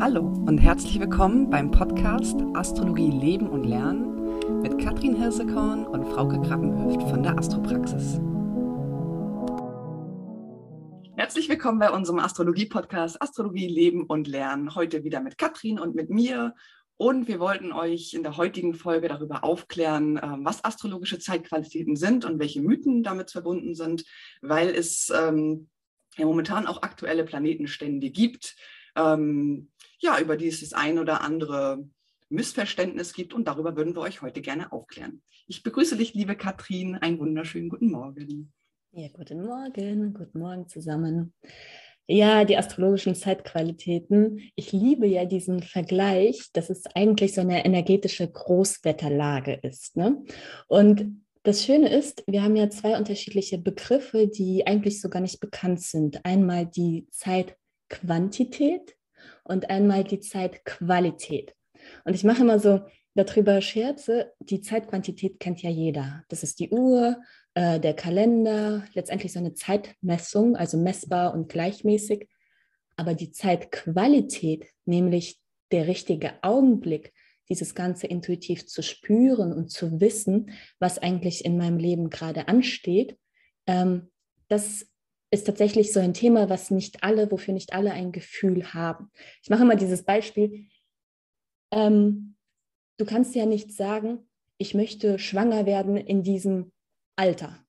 Hallo und herzlich willkommen beim Podcast Astrologie Leben und Lernen mit Katrin Hirsekorn und Frauke Krabbenhöft von der Astropraxis. Herzlich willkommen bei unserem Astrologie-Podcast Astrologie Leben und Lernen. Heute wieder mit Katrin und mit mir. Und wir wollten euch in der heutigen Folge darüber aufklären, ähm, was astrologische Zeitqualitäten sind und welche Mythen damit verbunden sind, weil es ähm, ja momentan auch aktuelle Planetenstände gibt, ähm, ja, über die es das ein oder andere Missverständnis gibt und darüber würden wir euch heute gerne aufklären. Ich begrüße dich, liebe Katrin, einen wunderschönen guten Morgen. Ja, guten Morgen, guten Morgen zusammen. Ja, die astrologischen Zeitqualitäten. Ich liebe ja diesen Vergleich, dass es eigentlich so eine energetische Großwetterlage ist. Ne? Und das Schöne ist, wir haben ja zwei unterschiedliche Begriffe, die eigentlich so gar nicht bekannt sind. Einmal die Zeitquantität und einmal die Zeitqualität. Und ich mache immer so darüber Scherze, die Zeitquantität kennt ja jeder. Das ist die Uhr, äh, der Kalender, letztendlich so eine Zeitmessung, also messbar und gleichmäßig. Aber die Zeitqualität, nämlich der richtige Augenblick, dieses Ganze intuitiv zu spüren und zu wissen, was eigentlich in meinem Leben gerade ansteht, ähm, das ist tatsächlich so ein Thema, was nicht alle, wofür nicht alle ein Gefühl haben. Ich mache immer dieses Beispiel. Ähm, du kannst ja nicht sagen, ich möchte schwanger werden in diesem Alter.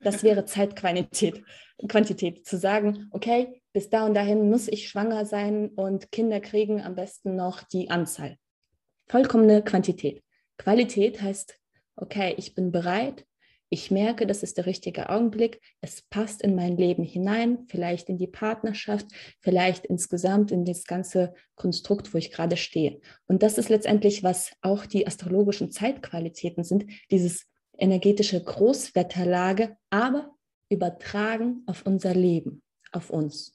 Das wäre Zeitquantität, Quantität, zu sagen, okay, bis da und dahin muss ich schwanger sein und Kinder kriegen am besten noch die Anzahl. Vollkommene Quantität. Qualität heißt, okay, ich bin bereit, ich merke, das ist der richtige Augenblick, es passt in mein Leben hinein, vielleicht in die Partnerschaft, vielleicht insgesamt in das ganze Konstrukt, wo ich gerade stehe. Und das ist letztendlich, was auch die astrologischen Zeitqualitäten sind, dieses energetische Großwetterlage, aber übertragen auf unser Leben, auf uns.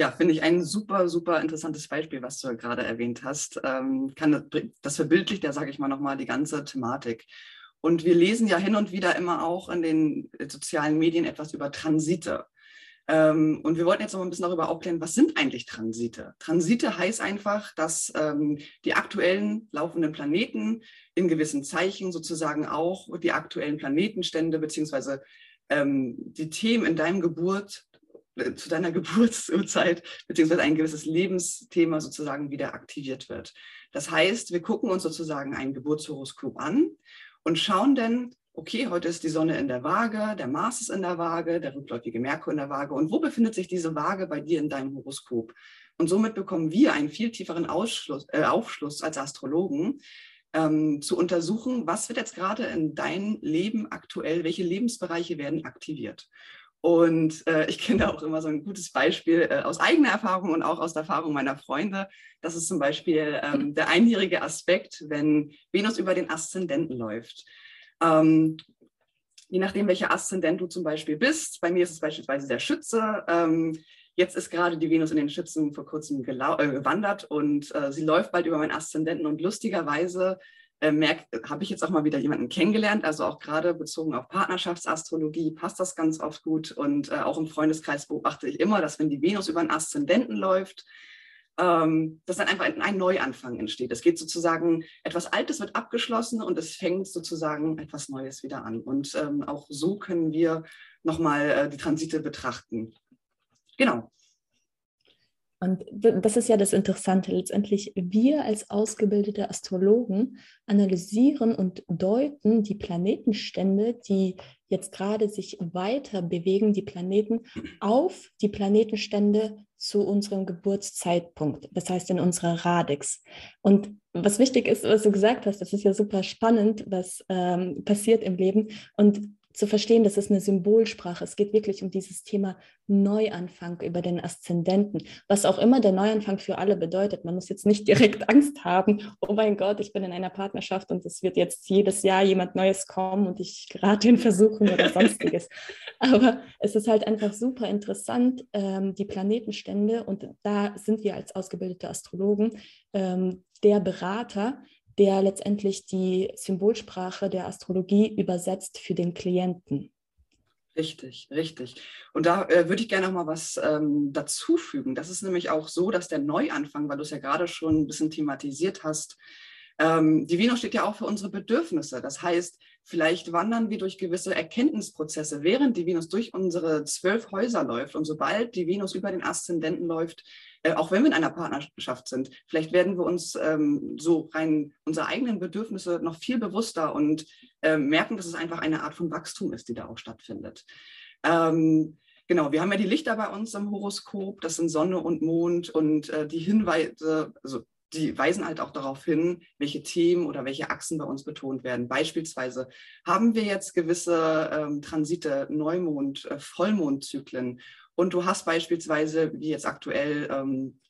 Ja, finde ich ein super, super interessantes Beispiel, was du gerade erwähnt hast. Ähm, kann das, verbildlicht ja, sage ich mal, nochmal die ganze Thematik. Und wir lesen ja hin und wieder immer auch in den sozialen Medien etwas über Transite. Ähm, und wir wollten jetzt noch ein bisschen darüber aufklären, was sind eigentlich Transite? Transite heißt einfach, dass ähm, die aktuellen laufenden Planeten in gewissen Zeichen sozusagen auch die aktuellen Planetenstände beziehungsweise ähm, die Themen in deinem Geburt zu deiner Geburtszeit beziehungsweise ein gewisses Lebensthema sozusagen wieder aktiviert wird. Das heißt, wir gucken uns sozusagen ein Geburtshoroskop an und schauen dann, okay, heute ist die Sonne in der Waage, der Mars ist in der Waage, der rückläufige Merkur in der Waage. Und wo befindet sich diese Waage bei dir in deinem Horoskop? Und somit bekommen wir einen viel tieferen Ausschluss, äh, Aufschluss als Astrologen, ähm, zu untersuchen, was wird jetzt gerade in deinem Leben aktuell, welche Lebensbereiche werden aktiviert. Und äh, ich kenne auch immer so ein gutes Beispiel äh, aus eigener Erfahrung und auch aus der Erfahrung meiner Freunde. Das ist zum Beispiel ähm, der einjährige Aspekt, wenn Venus über den Aszendenten läuft. Ähm, je nachdem, welcher Aszendent du zum Beispiel bist, bei mir ist es beispielsweise der Schütze. Ähm, jetzt ist gerade die Venus in den Schützen vor kurzem äh, gewandert und äh, sie läuft bald über meinen Aszendenten und lustigerweise äh, habe ich jetzt auch mal wieder jemanden kennengelernt, also auch gerade bezogen auf Partnerschaftsastrologie passt das ganz oft gut und äh, auch im Freundeskreis beobachte ich immer, dass wenn die Venus über einen Aszendenten läuft, ähm, dass dann einfach ein, ein Neuanfang entsteht. Es geht sozusagen, etwas Altes wird abgeschlossen und es fängt sozusagen etwas Neues wieder an. Und ähm, auch so können wir nochmal äh, die Transite betrachten. Genau. Und das ist ja das Interessante. Letztendlich, wir als ausgebildete Astrologen analysieren und deuten die Planetenstände, die jetzt gerade sich weiter bewegen, die Planeten, auf die Planetenstände zu unserem Geburtszeitpunkt, das heißt in unserer Radix. Und was wichtig ist, was du gesagt hast, das ist ja super spannend, was ähm, passiert im Leben. Und zu verstehen, das ist eine Symbolsprache. Es geht wirklich um dieses Thema Neuanfang über den Aszendenten, was auch immer der Neuanfang für alle bedeutet. Man muss jetzt nicht direkt Angst haben, oh mein Gott, ich bin in einer Partnerschaft und es wird jetzt jedes Jahr jemand Neues kommen und ich gerate in Versuchung oder sonstiges. Aber es ist halt einfach super interessant, ähm, die Planetenstände und da sind wir als ausgebildete Astrologen ähm, der Berater, der letztendlich die Symbolsprache der Astrologie übersetzt für den Klienten. Richtig, richtig. Und da äh, würde ich gerne noch mal was ähm, dazufügen. Das ist nämlich auch so, dass der Neuanfang, weil du es ja gerade schon ein bisschen thematisiert hast, ähm, die Venus steht ja auch für unsere Bedürfnisse. Das heißt, vielleicht wandern wir durch gewisse Erkenntnisprozesse, während die Venus durch unsere zwölf Häuser läuft. Und sobald die Venus über den Aszendenten läuft, äh, auch wenn wir in einer Partnerschaft sind, vielleicht werden wir uns ähm, so rein unsere eigenen Bedürfnisse noch viel bewusster und äh, merken, dass es einfach eine Art von Wachstum ist, die da auch stattfindet. Ähm, Genau, wir haben ja die Lichter bei uns im Horoskop, das sind Sonne und Mond und äh, die Hinweise, also die weisen halt auch darauf hin, welche Themen oder welche Achsen bei uns betont werden. Beispielsweise haben wir jetzt gewisse ähm, Transite, Neumond, äh, Vollmondzyklen und du hast beispielsweise, wie jetzt aktuell, ähm,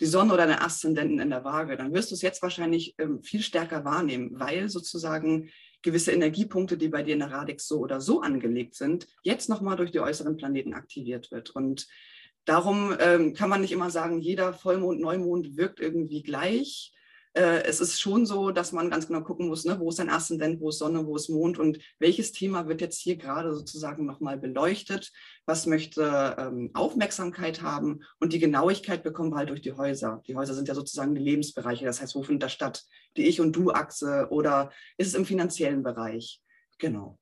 die Sonne oder eine Aszendenten in der Waage, dann wirst du es jetzt wahrscheinlich ähm, viel stärker wahrnehmen, weil sozusagen gewisse Energiepunkte, die bei dir in der Radix so oder so angelegt sind, jetzt nochmal durch die äußeren Planeten aktiviert wird. Und Darum ähm, kann man nicht immer sagen, jeder Vollmond, Neumond wirkt irgendwie gleich. Äh, es ist schon so, dass man ganz genau gucken muss, ne, wo ist ein Aszendent, wo ist Sonne, wo ist Mond und welches Thema wird jetzt hier gerade sozusagen nochmal beleuchtet, was möchte ähm, Aufmerksamkeit haben und die Genauigkeit bekommen wir halt durch die Häuser. Die Häuser sind ja sozusagen die Lebensbereiche, das heißt, wo findet das statt? Die Ich- und Du-Achse oder ist es im finanziellen Bereich? Genau.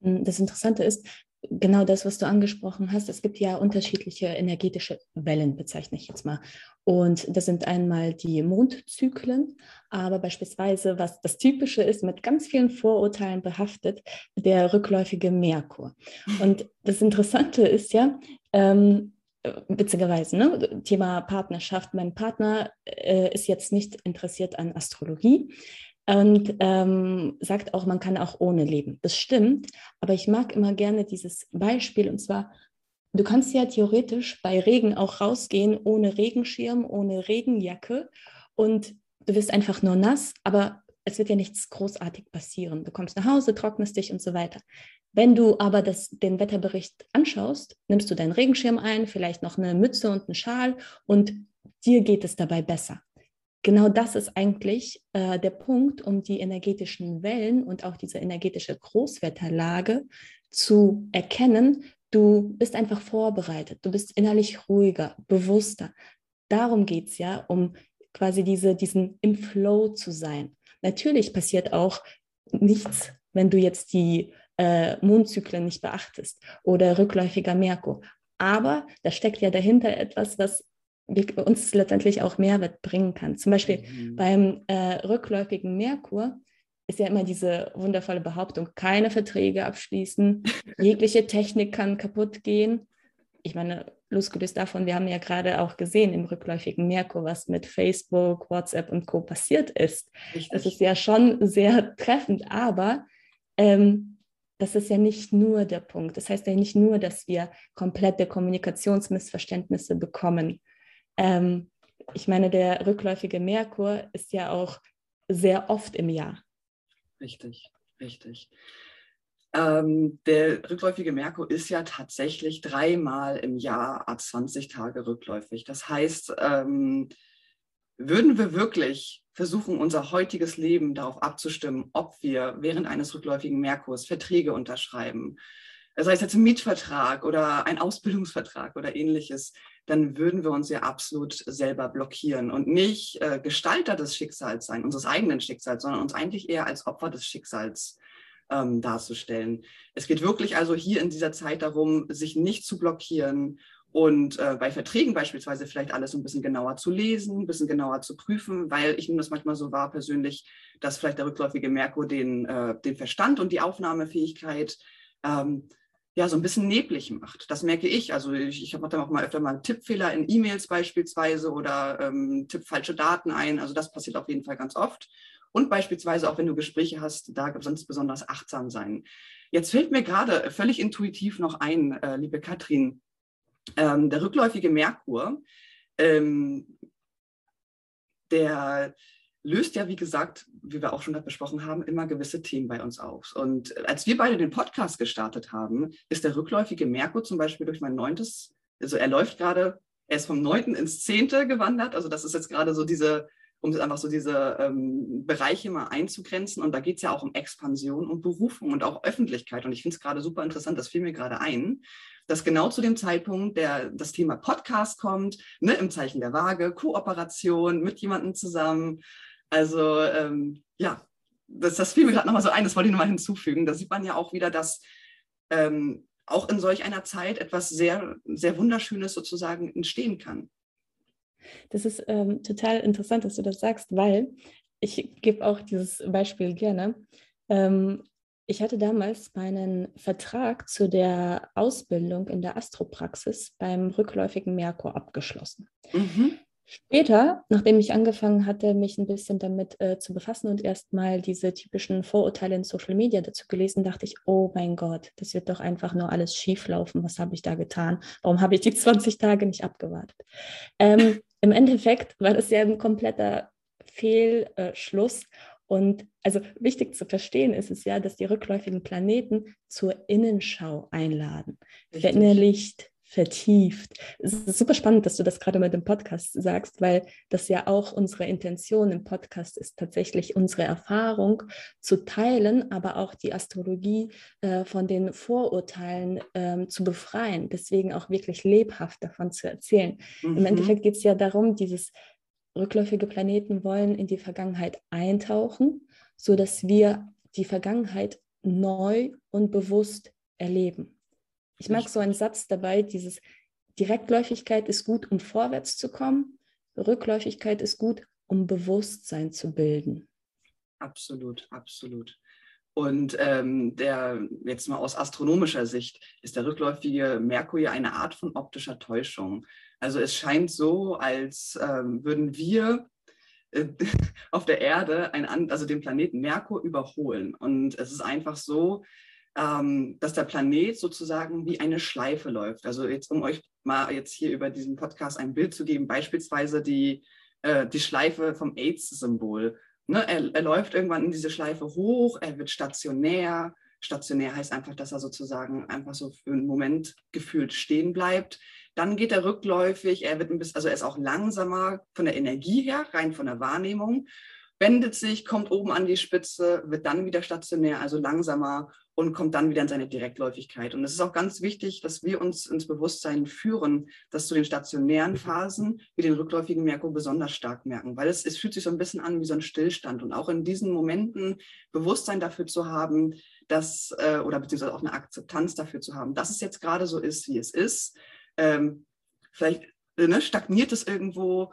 Das Interessante ist, genau das, was du angesprochen hast. Es gibt ja unterschiedliche energetische Wellen, bezeichne ich jetzt mal. Und das sind einmal die Mondzyklen, aber beispielsweise, was das Typische ist, mit ganz vielen Vorurteilen behaftet, der rückläufige Merkur. Und das Interessante ist ja, ähm, witzigerweise, ne? Thema Partnerschaft. Mein Partner äh, ist jetzt nicht interessiert an Astrologie und ähm, sagt auch, man kann auch ohne leben. Das stimmt, aber ich mag immer gerne dieses Beispiel und zwar, du kannst ja theoretisch bei Regen auch rausgehen ohne Regenschirm, ohne Regenjacke und du wirst einfach nur nass, aber es wird ja nichts großartig passieren. Du kommst nach Hause, trocknest dich und so weiter. Wenn du aber das, den Wetterbericht anschaust, nimmst du deinen Regenschirm ein, vielleicht noch eine Mütze und einen Schal und dir geht es dabei besser genau das ist eigentlich äh, der Punkt, um die energetischen Wellen und auch diese energetische Großwetterlage zu erkennen. Du bist einfach vorbereitet, du bist innerlich ruhiger, bewusster. Darum geht es ja, um quasi diese, diesen im Flow zu sein. Natürlich passiert auch nichts, wenn du jetzt die äh, Mondzyklen nicht beachtest oder rückläufiger Merkur. Aber da steckt ja dahinter etwas, was uns letztendlich auch Mehrwert bringen kann. Zum Beispiel mhm. beim äh, rückläufigen Merkur ist ja immer diese wundervolle Behauptung, keine Verträge abschließen, jegliche Technik kann kaputt gehen. Ich meine, losgelöst davon, wir haben ja gerade auch gesehen im rückläufigen Merkur, was mit Facebook, WhatsApp und Co. passiert ist. Richtig. Das ist ja schon sehr treffend, aber ähm, das ist ja nicht nur der Punkt. Das heißt ja nicht nur, dass wir komplette Kommunikationsmissverständnisse bekommen, ähm, ich meine, der rückläufige Merkur ist ja auch sehr oft im Jahr. Richtig, richtig. Ähm, der rückläufige Merkur ist ja tatsächlich dreimal im Jahr ab 20 Tage rückläufig. Das heißt, ähm, würden wir wirklich versuchen, unser heutiges Leben darauf abzustimmen, ob wir während eines rückläufigen Merkurs Verträge unterschreiben, sei es jetzt ein Mietvertrag oder ein Ausbildungsvertrag oder ähnliches, dann würden wir uns ja absolut selber blockieren und nicht äh, Gestalter des Schicksals sein, unseres eigenen Schicksals, sondern uns eigentlich eher als Opfer des Schicksals ähm, darzustellen. Es geht wirklich also hier in dieser Zeit darum, sich nicht zu blockieren und äh, bei Verträgen beispielsweise vielleicht alles ein bisschen genauer zu lesen, ein bisschen genauer zu prüfen, weil ich nehme das manchmal so wahr persönlich, dass vielleicht der rückläufige Merkur den, äh, den Verstand und die Aufnahmefähigkeit ähm, ja, so ein bisschen neblig macht. Das merke ich. Also ich, ich habe dann auch mal öfter mal Tippfehler in E-Mails beispielsweise oder ähm, tipp falsche Daten ein. Also das passiert auf jeden Fall ganz oft. Und beispielsweise auch wenn du Gespräche hast, da sonst besonders achtsam sein. Jetzt fällt mir gerade völlig intuitiv noch ein, äh, liebe Katrin, ähm, der rückläufige Merkur, ähm, der löst ja, wie gesagt, wie wir auch schon besprochen haben, immer gewisse Themen bei uns auf. Und als wir beide den Podcast gestartet haben, ist der rückläufige Merkur zum Beispiel durch mein neuntes, also er läuft gerade, er ist vom neunten ins zehnte gewandert. Also das ist jetzt gerade so diese um einfach so diese ähm, Bereiche mal einzugrenzen. Und da geht es ja auch um Expansion und Berufung und auch Öffentlichkeit. Und ich finde es gerade super interessant, das fiel mir gerade ein, dass genau zu dem Zeitpunkt der, das Thema Podcast kommt, ne, im Zeichen der Waage, Kooperation mit jemandem zusammen. Also ähm, ja, das, das fiel mir gerade nochmal so ein, das wollte ich nochmal hinzufügen. Da sieht man ja auch wieder, dass ähm, auch in solch einer Zeit etwas sehr, sehr Wunderschönes sozusagen entstehen kann. Das ist ähm, total interessant, dass du das sagst, weil ich gebe auch dieses Beispiel gerne. Ähm, ich hatte damals meinen Vertrag zu der Ausbildung in der Astropraxis beim rückläufigen Merkur abgeschlossen. Mhm. Später, nachdem ich angefangen hatte, mich ein bisschen damit äh, zu befassen und erstmal diese typischen Vorurteile in Social Media dazu gelesen, dachte ich, oh mein Gott, das wird doch einfach nur alles schief laufen. Was habe ich da getan? Warum habe ich die 20 Tage nicht abgewartet? Ähm, Im Endeffekt war das ja ein kompletter Fehlschluss. Und also wichtig zu verstehen ist es ja, dass die rückläufigen Planeten zur Innenschau einladen. Verinnerlicht, vertieft. Es ist super spannend, dass du das gerade mit dem Podcast sagst, weil das ja auch unsere Intention im Podcast ist, tatsächlich unsere Erfahrung zu teilen, aber auch die Astrologie äh, von den Vorurteilen ähm, zu befreien. Deswegen auch wirklich lebhaft davon zu erzählen. Mhm. Im Endeffekt geht es ja darum, dieses rückläufige Planeten wollen in die Vergangenheit eintauchen, sodass wir die Vergangenheit neu und bewusst erleben. Ich mag so einen Satz dabei, dieses Direktläufigkeit ist gut, um vorwärts zu kommen, Rückläufigkeit ist gut, um Bewusstsein zu bilden. Absolut, absolut. Und ähm, der, jetzt mal aus astronomischer Sicht, ist der rückläufige Merkur ja eine Art von optischer Täuschung. Also es scheint so, als ähm, würden wir äh, auf der Erde ein, also den Planeten Merkur überholen. Und es ist einfach so, ähm, dass der Planet sozusagen wie eine Schleife läuft. Also jetzt, um euch mal jetzt hier über diesen Podcast ein Bild zu geben, beispielsweise die, äh, die Schleife vom AIDS-Symbol. Ne, er, er läuft irgendwann in diese Schleife hoch, er wird stationär. Stationär heißt einfach, dass er sozusagen einfach so für einen Moment gefühlt stehen bleibt. Dann geht er rückläufig, er wird ein bisschen, also er ist auch langsamer von der Energie her, rein von der Wahrnehmung, wendet sich, kommt oben an die Spitze, wird dann wieder stationär, also langsamer und kommt dann wieder in seine Direktläufigkeit. Und es ist auch ganz wichtig, dass wir uns ins Bewusstsein führen, dass zu den stationären Phasen wir den rückläufigen Merkur besonders stark merken, weil es, es fühlt sich so ein bisschen an wie so ein Stillstand. Und auch in diesen Momenten Bewusstsein dafür zu haben, dass, äh, oder beziehungsweise auch eine Akzeptanz dafür zu haben, dass es jetzt gerade so ist, wie es ist. Ähm, vielleicht ne, stagniert es irgendwo,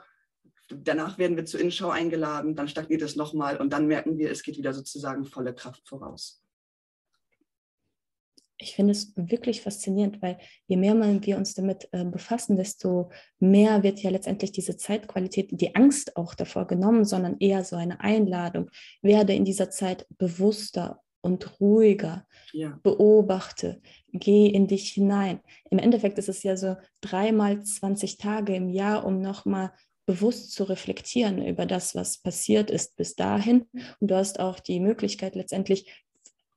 danach werden wir zur Innenschau eingeladen, dann stagniert es nochmal und dann merken wir, es geht wieder sozusagen volle Kraft voraus ich finde es wirklich faszinierend, weil je mehr wir uns damit äh, befassen, desto mehr wird ja letztendlich diese Zeitqualität, die Angst auch davor genommen, sondern eher so eine Einladung. Werde in dieser Zeit bewusster und ruhiger. Ja. Beobachte, geh in dich hinein. Im Endeffekt ist es ja so dreimal 20 Tage im Jahr, um nochmal bewusst zu reflektieren über das, was passiert ist bis dahin. Und du hast auch die Möglichkeit, letztendlich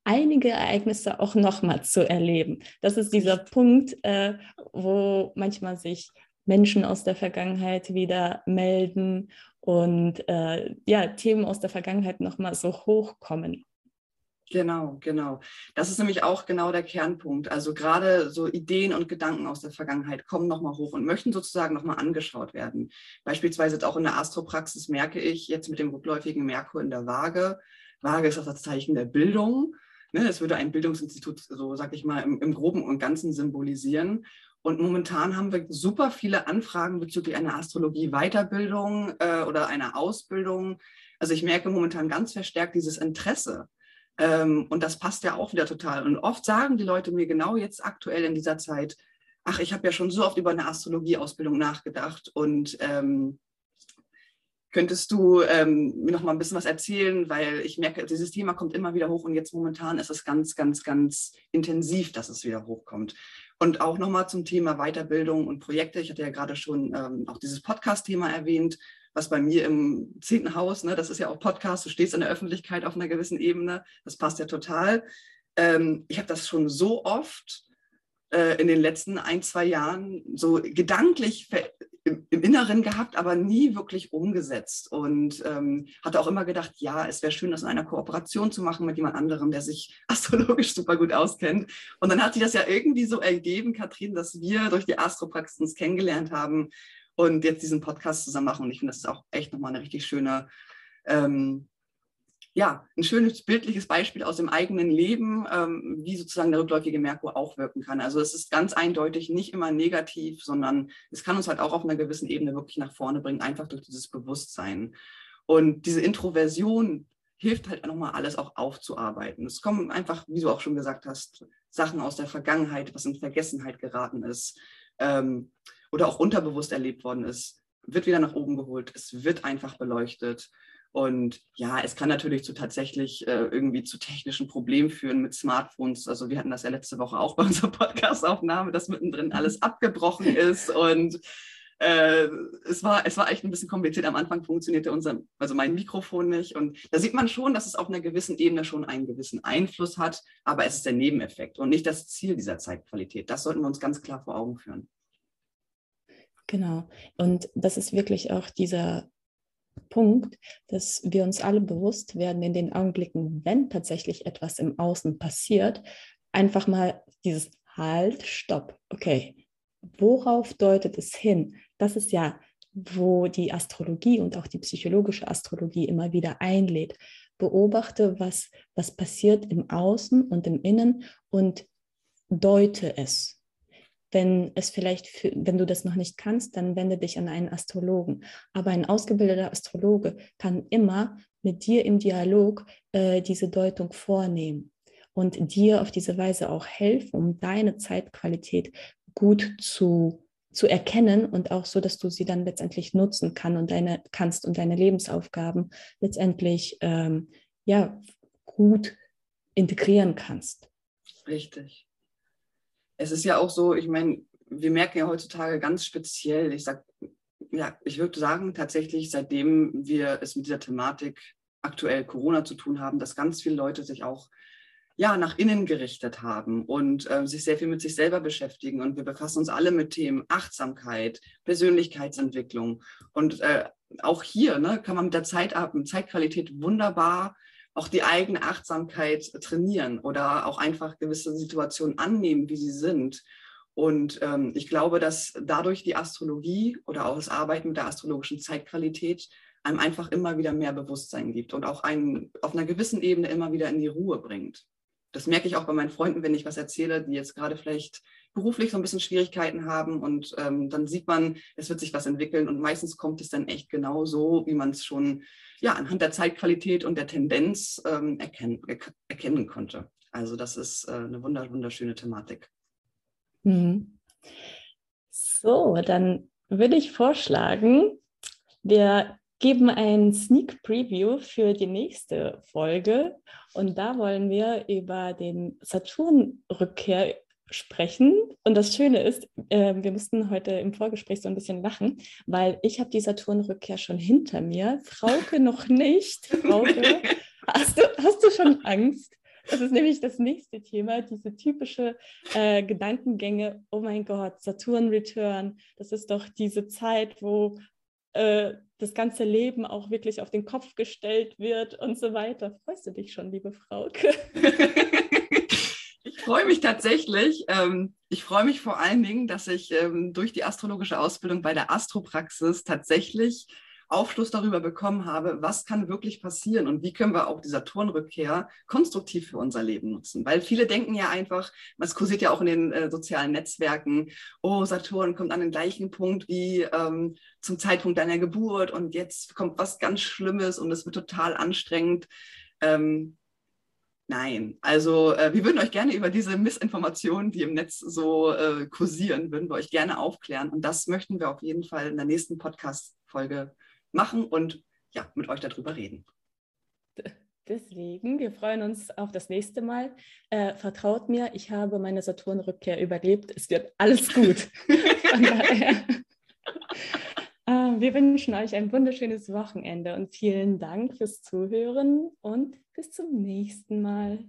einige Ereignisse auch nochmal zu erleben. Das ist dieser Punkt, äh, wo manchmal sich Menschen aus der Vergangenheit wieder melden und äh, ja, Themen aus der Vergangenheit nochmal so hochkommen. Genau, genau. Das ist nämlich auch genau der Kernpunkt. Also gerade so Ideen und Gedanken aus der Vergangenheit kommen nochmal hoch und möchten sozusagen nochmal angeschaut werden. Beispielsweise auch in der Astropraxis merke ich jetzt mit dem rückläufigen Merkur in der Waage. Waage ist auch das Zeichen der Bildung. Ne, das würde ein Bildungsinstitut, so sag ich mal, im, im Groben und Ganzen symbolisieren. Und momentan haben wir super viele Anfragen bezüglich einer Astrologie-Weiterbildung äh, oder einer Ausbildung. Also ich merke momentan ganz verstärkt dieses Interesse. Ähm, und das passt ja auch wieder total. Und oft sagen die Leute mir genau jetzt aktuell in dieser Zeit, ach, ich habe ja schon so oft über eine Astrologie-Ausbildung nachgedacht und ähm, Könntest du ähm, mir noch mal ein bisschen was erzählen, weil ich merke, dieses Thema kommt immer wieder hoch und jetzt momentan ist es ganz, ganz, ganz intensiv, dass es wieder hochkommt. Und auch noch mal zum Thema Weiterbildung und Projekte. Ich hatte ja gerade schon ähm, auch dieses Podcast-Thema erwähnt, was bei mir im zehnten Haus, ne, das ist ja auch Podcast, du stehst in der Öffentlichkeit auf einer gewissen Ebene, das passt ja total. Ähm, ich habe das schon so oft äh, in den letzten ein, zwei Jahren so gedanklich im, im Inneren gehabt, aber nie wirklich umgesetzt. Und ähm, hatte auch immer gedacht, ja, es wäre schön, das in einer Kooperation zu machen mit jemand anderem, der sich astrologisch super gut auskennt. Und dann hat sich das ja irgendwie so ergeben, Katrin, dass wir durch die Astropraxis uns kennengelernt haben und jetzt diesen Podcast zusammen machen. Und ich finde, das ist auch echt nochmal eine richtig schöne ähm, ja, ein schönes bildliches Beispiel aus dem eigenen Leben, ähm, wie sozusagen der rückläufige Merkur auch wirken kann. Also es ist ganz eindeutig nicht immer negativ, sondern es kann uns halt auch auf einer gewissen Ebene wirklich nach vorne bringen, einfach durch dieses Bewusstsein. Und diese Introversion hilft halt nochmal alles auch aufzuarbeiten. Es kommen einfach, wie du auch schon gesagt hast, Sachen aus der Vergangenheit, was in Vergessenheit geraten ist ähm, oder auch unterbewusst erlebt worden ist, wird wieder nach oben geholt. Es wird einfach beleuchtet. Und ja, es kann natürlich zu tatsächlich äh, irgendwie zu technischen Problemen führen mit Smartphones. Also wir hatten das ja letzte Woche auch bei unserer Podcast-Aufnahme, dass mittendrin alles abgebrochen ist und äh, es, war, es war echt ein bisschen kompliziert. Am Anfang funktionierte unser, also mein Mikrofon nicht. Und da sieht man schon, dass es auf einer gewissen Ebene schon einen gewissen Einfluss hat, aber es ist der Nebeneffekt und nicht das Ziel dieser Zeitqualität. Das sollten wir uns ganz klar vor Augen führen. Genau. Und das ist wirklich auch dieser Punkt, dass wir uns alle bewusst werden in den Augenblicken, wenn tatsächlich etwas im Außen passiert, einfach mal dieses Halt, Stopp. Okay, worauf deutet es hin? Das ist ja, wo die Astrologie und auch die psychologische Astrologie immer wieder einlädt. Beobachte, was, was passiert im Außen und im Innen und deute es. Wenn es vielleicht, für, wenn du das noch nicht kannst, dann wende dich an einen Astrologen. Aber ein ausgebildeter Astrologe kann immer mit dir im Dialog äh, diese Deutung vornehmen und dir auf diese Weise auch helfen, um deine Zeitqualität gut zu, zu erkennen und auch so, dass du sie dann letztendlich nutzen kann und deine, kannst und deine Lebensaufgaben letztendlich ähm, ja, gut integrieren kannst. Richtig es ist ja auch so, ich meine, wir merken ja heutzutage ganz speziell, ich sag, ja, ich würde sagen, tatsächlich, seitdem wir es mit dieser Thematik aktuell Corona zu tun haben, dass ganz viele Leute sich auch ja, nach innen gerichtet haben und äh, sich sehr viel mit sich selber beschäftigen. Und wir befassen uns alle mit Themen Achtsamkeit, Persönlichkeitsentwicklung. Und äh, auch hier ne, kann man mit der Zeit, mit Zeitqualität wunderbar auch die eigene Achtsamkeit trainieren oder auch einfach gewisse Situationen annehmen, wie sie sind. Und ähm, ich glaube, dass dadurch die Astrologie oder auch das Arbeiten mit der astrologischen Zeitqualität einem einfach immer wieder mehr Bewusstsein gibt und auch einen auf einer gewissen Ebene immer wieder in die Ruhe bringt. Das merke ich auch bei meinen Freunden, wenn ich was erzähle, die jetzt gerade vielleicht beruflich so ein bisschen Schwierigkeiten haben und ähm, dann sieht man, es wird sich was entwickeln und meistens kommt es dann echt genau so, wie man es schon ja, anhand der Zeitqualität und der Tendenz ähm, erkennen, erkennen konnte. Also das ist äh, eine wunderschöne Thematik. Mhm. So, dann würde ich vorschlagen, wir geben ein Sneak Preview für die nächste Folge und da wollen wir über den Saturn-Rückkehr sprechen. Und das Schöne ist, äh, wir mussten heute im Vorgespräch so ein bisschen lachen, weil ich habe die Saturnrückkehr schon hinter mir, Frauke noch nicht. Frauke, hast, du, hast du schon Angst? Das ist nämlich das nächste Thema, diese typische äh, Gedankengänge, oh mein Gott, Saturn-Return, das ist doch diese Zeit, wo äh, das ganze Leben auch wirklich auf den Kopf gestellt wird und so weiter. Freust du dich schon, liebe Frauke? freue mich tatsächlich. Ähm, ich freue mich vor allen Dingen, dass ich ähm, durch die astrologische Ausbildung bei der Astropraxis tatsächlich Aufschluss darüber bekommen habe, was kann wirklich passieren und wie können wir auch die Saturnrückkehr konstruktiv für unser Leben nutzen. Weil viele denken ja einfach, es kursiert ja auch in den äh, sozialen Netzwerken, oh, Saturn kommt an den gleichen Punkt wie ähm, zum Zeitpunkt deiner Geburt und jetzt kommt was ganz Schlimmes und es wird total anstrengend. Ähm, Nein, also äh, wir würden euch gerne über diese Missinformationen, die im Netz so äh, kursieren, würden wir euch gerne aufklären. Und das möchten wir auf jeden Fall in der nächsten Podcast-Folge machen und ja, mit euch darüber reden. Deswegen, wir freuen uns auf das nächste Mal. Äh, vertraut mir, ich habe meine Saturnrückkehr überlebt. Es wird alles gut. Von daher. Äh, wir wünschen euch ein wunderschönes Wochenende und vielen Dank fürs Zuhören und bis zum nächsten Mal.